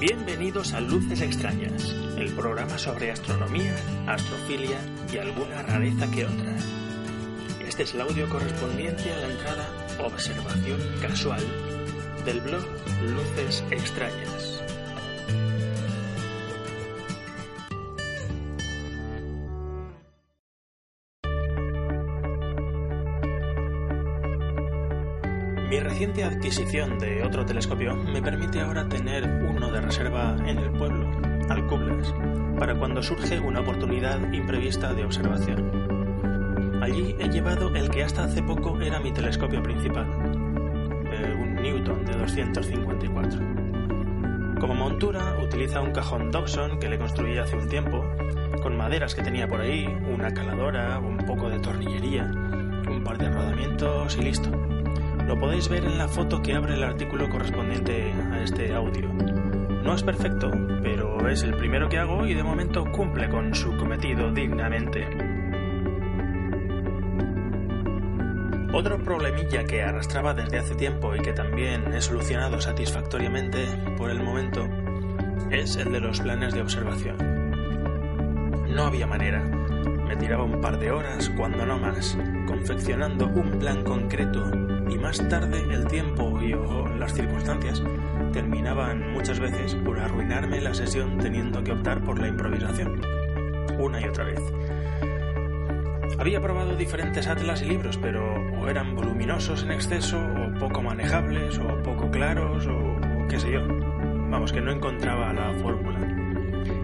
Bienvenidos a Luces Extrañas, el programa sobre astronomía, astrofilia y alguna rareza que otra. Este es el audio correspondiente a la entrada Observación Casual del blog Luces Extrañas. Mi reciente adquisición de otro telescopio me permite ahora tener uno de reserva en el pueblo, Alcublas, para cuando surge una oportunidad imprevista de observación. Allí he llevado el que hasta hace poco era mi telescopio principal, Newton de 254. Como montura utiliza un cajón Dobson que le construí hace un tiempo, con maderas que tenía por ahí, una caladora, un poco de tornillería, un par de rodamientos y listo. Lo podéis ver en la foto que abre el artículo correspondiente a este audio. No es perfecto, pero es el primero que hago y de momento cumple con su cometido dignamente. Otro problemilla que arrastraba desde hace tiempo y que también he solucionado satisfactoriamente por el momento es el de los planes de observación. No había manera. Me tiraba un par de horas, cuando no más, confeccionando un plan concreto y más tarde el tiempo y o las circunstancias terminaban muchas veces por arruinarme la sesión teniendo que optar por la improvisación, una y otra vez. Había probado diferentes atlas y libros, pero o eran voluminosos en exceso, o poco manejables, o poco claros, o qué sé yo. Vamos, que no encontraba la fórmula.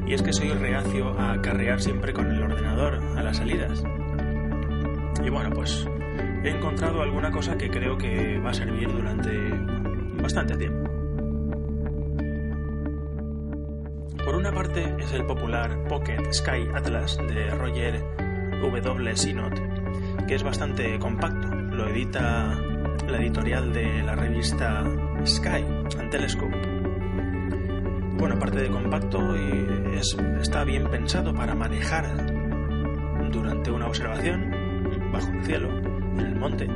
Y es que soy reacio a acarrear siempre con el ordenador a las salidas. Y bueno, pues he encontrado alguna cosa que creo que va a servir durante bastante tiempo. Por una parte es el popular Pocket Sky Atlas de Roger W. Que es bastante compacto. Lo edita la editorial de la revista Sky and Telescope. Bueno, aparte de compacto, es, está bien pensado para manejar durante una observación bajo el cielo en el monte.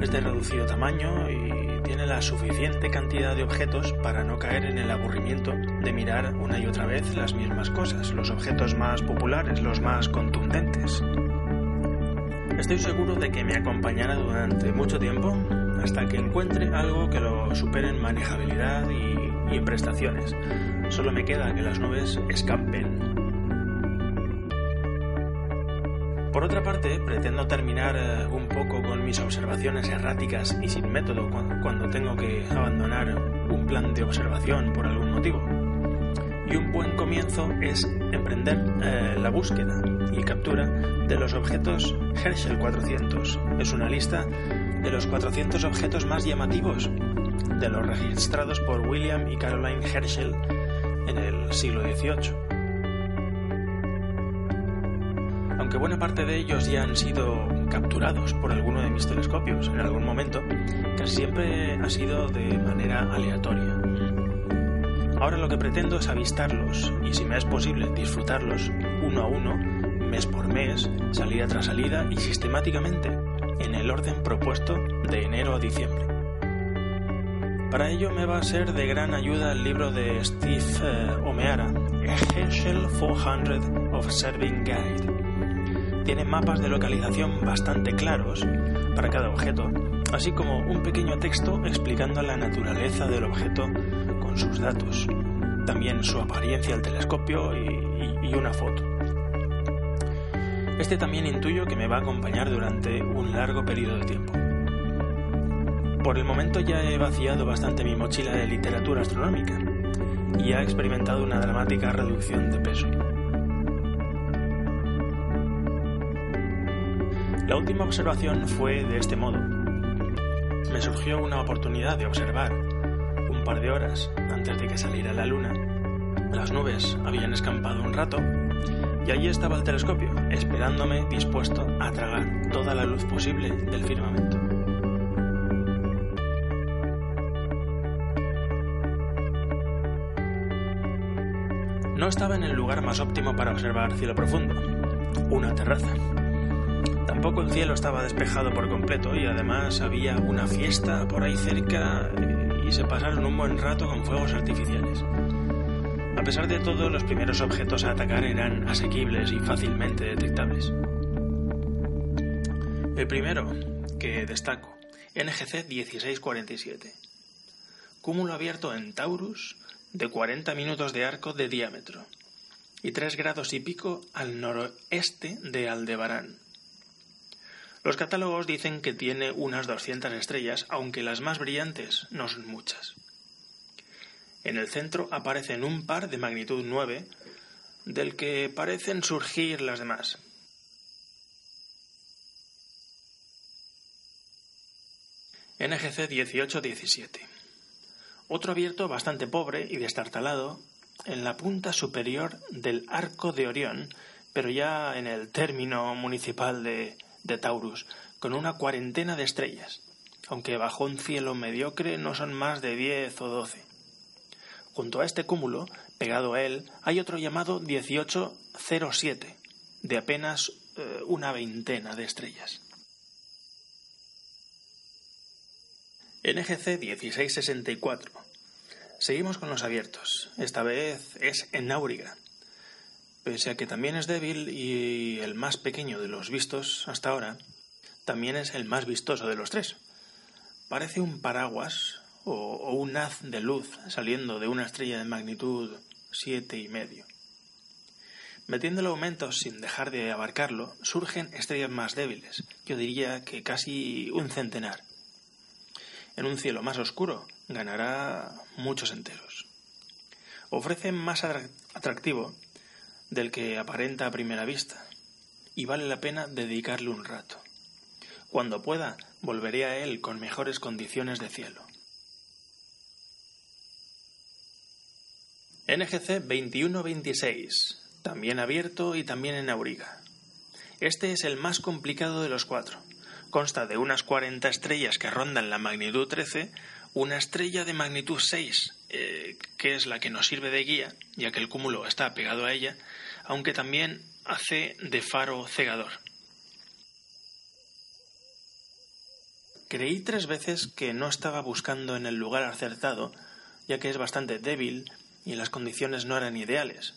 Es de reducido tamaño y tiene la suficiente cantidad de objetos para no caer en el aburrimiento de mirar una y otra vez las mismas cosas, los objetos más populares, los más contundentes. Estoy seguro de que me acompañará durante mucho tiempo hasta que encuentre algo que lo supere en manejabilidad y, y en prestaciones. Solo me queda que las nubes escampen Por otra parte, pretendo terminar eh, un poco con mis observaciones erráticas y sin método cuando tengo que abandonar un plan de observación por algún motivo. Y un buen comienzo es emprender eh, la búsqueda y captura de los objetos Herschel 400. Es una lista de los 400 objetos más llamativos de los registrados por William y Caroline Herschel en el siglo XVIII. Aunque buena parte de ellos ya han sido capturados por alguno de mis telescopios en algún momento, casi siempre ha sido de manera aleatoria. Ahora lo que pretendo es avistarlos y si me es posible disfrutarlos uno a uno, mes por mes, salida tras salida y sistemáticamente en el orden propuesto de enero a diciembre. Para ello me va a ser de gran ayuda el libro de Steve eh, Omeara, Herschel 400 Observing Guide, tiene mapas de localización bastante claros para cada objeto, así como un pequeño texto explicando la naturaleza del objeto con sus datos, también su apariencia al telescopio y, una foto. Este también intuyo que me va a acompañar durante un largo periodo de tiempo. Por el momento ya he vaciado bastante mi mochila de literatura astronómica y ha experimentado una dramática reducción de peso. La última observación fue de este modo. Me surgió una oportunidad de observar un par de horas antes de que saliera la luna. Las nubes habían escampado un rato y allí estaba el telescopio, esperándome dispuesto a tragar toda la luz posible del firmamento. No estaba en el lugar más óptimo para observar cielo profundo, una terraza. Tampoco el cielo estaba despejado por completo y además había una fiesta por ahí cerca y se pasaron un buen rato con fuegos artificiales. A pesar de todo, los primeros objetos a atacar eran asequibles y fácilmente detectables. El primero, que destaco, NGC 1647. Cúmulo abierto en Taurus de 40 minutos de arco de diámetro y 3 grados y pico al noroeste de Aldebarán. Los catálogos dicen que tiene unas 200 estrellas, aunque las más brillantes no son muchas. En el centro aparecen un par de magnitud 9, del que parecen surgir las demás. NGC 1817. Otro abierto bastante pobre y destartalado en la punta superior del Arco de Orión, pero ya en el término municipal de, de Taurus, con una cuarentena de estrellas, aunque bajo un cielo mediocre no son más de diez o doce. Junto a este cúmulo, pegado a él, hay otro llamado 1807, de apenas eh, una veintena de estrellas. NGC 1664. Seguimos con los abiertos. Esta vez es en Auriga. Pese a que también es débil y el más pequeño de los vistos hasta ahora, también es el más vistoso de los tres. Parece un paraguas o, un haz de luz saliendo de una estrella de magnitud siete y medio. Metiendo el aumento sin dejar de abarcarlo, surgen estrellas más débiles, yo diría que casi un centenar en un cielo más oscuro, ganará muchos enteros. Ofrece más atractivo del que aparenta a primera vista, y vale la pena dedicarle un rato. Cuando pueda, volveré a él con mejores condiciones de cielo. NGC 2126, también abierto y también en auriga. Este es el más complicado de los cuatro consta de unas 40 estrellas que rondan la magnitud 13, una estrella de magnitud 6, eh, que es la que nos sirve de guía, ya que el cúmulo está pegado a ella, aunque también hace de faro cegador. Creí tres veces que no estaba buscando en el lugar acertado, ya que es bastante débil y las condiciones no eran ideales.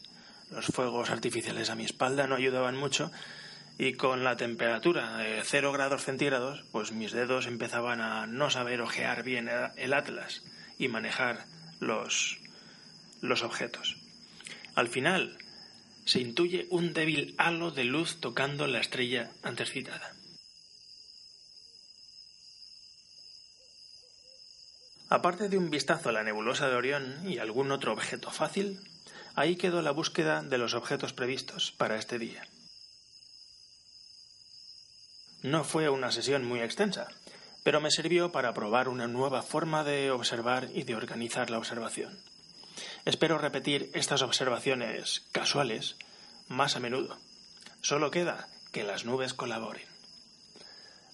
Los fuegos artificiales a mi espalda no ayudaban mucho y con la temperatura de 0 grados centígrados, pues mis dedos empezaban a no saber ojear bien el atlas y manejar los, los objetos. Al final, se intuye un débil halo de luz tocando la estrella antes citada. Aparte de un vistazo a la nebulosa de Orión y algún otro objeto fácil, ahí quedó la búsqueda de los objetos previstos para este día. No fue una sesión muy extensa, pero me sirvió para probar una nueva forma de observar y de organizar la observación. Espero repetir estas observaciones casuales más a menudo. Solo queda que las nubes colaboren.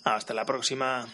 Hasta la próxima.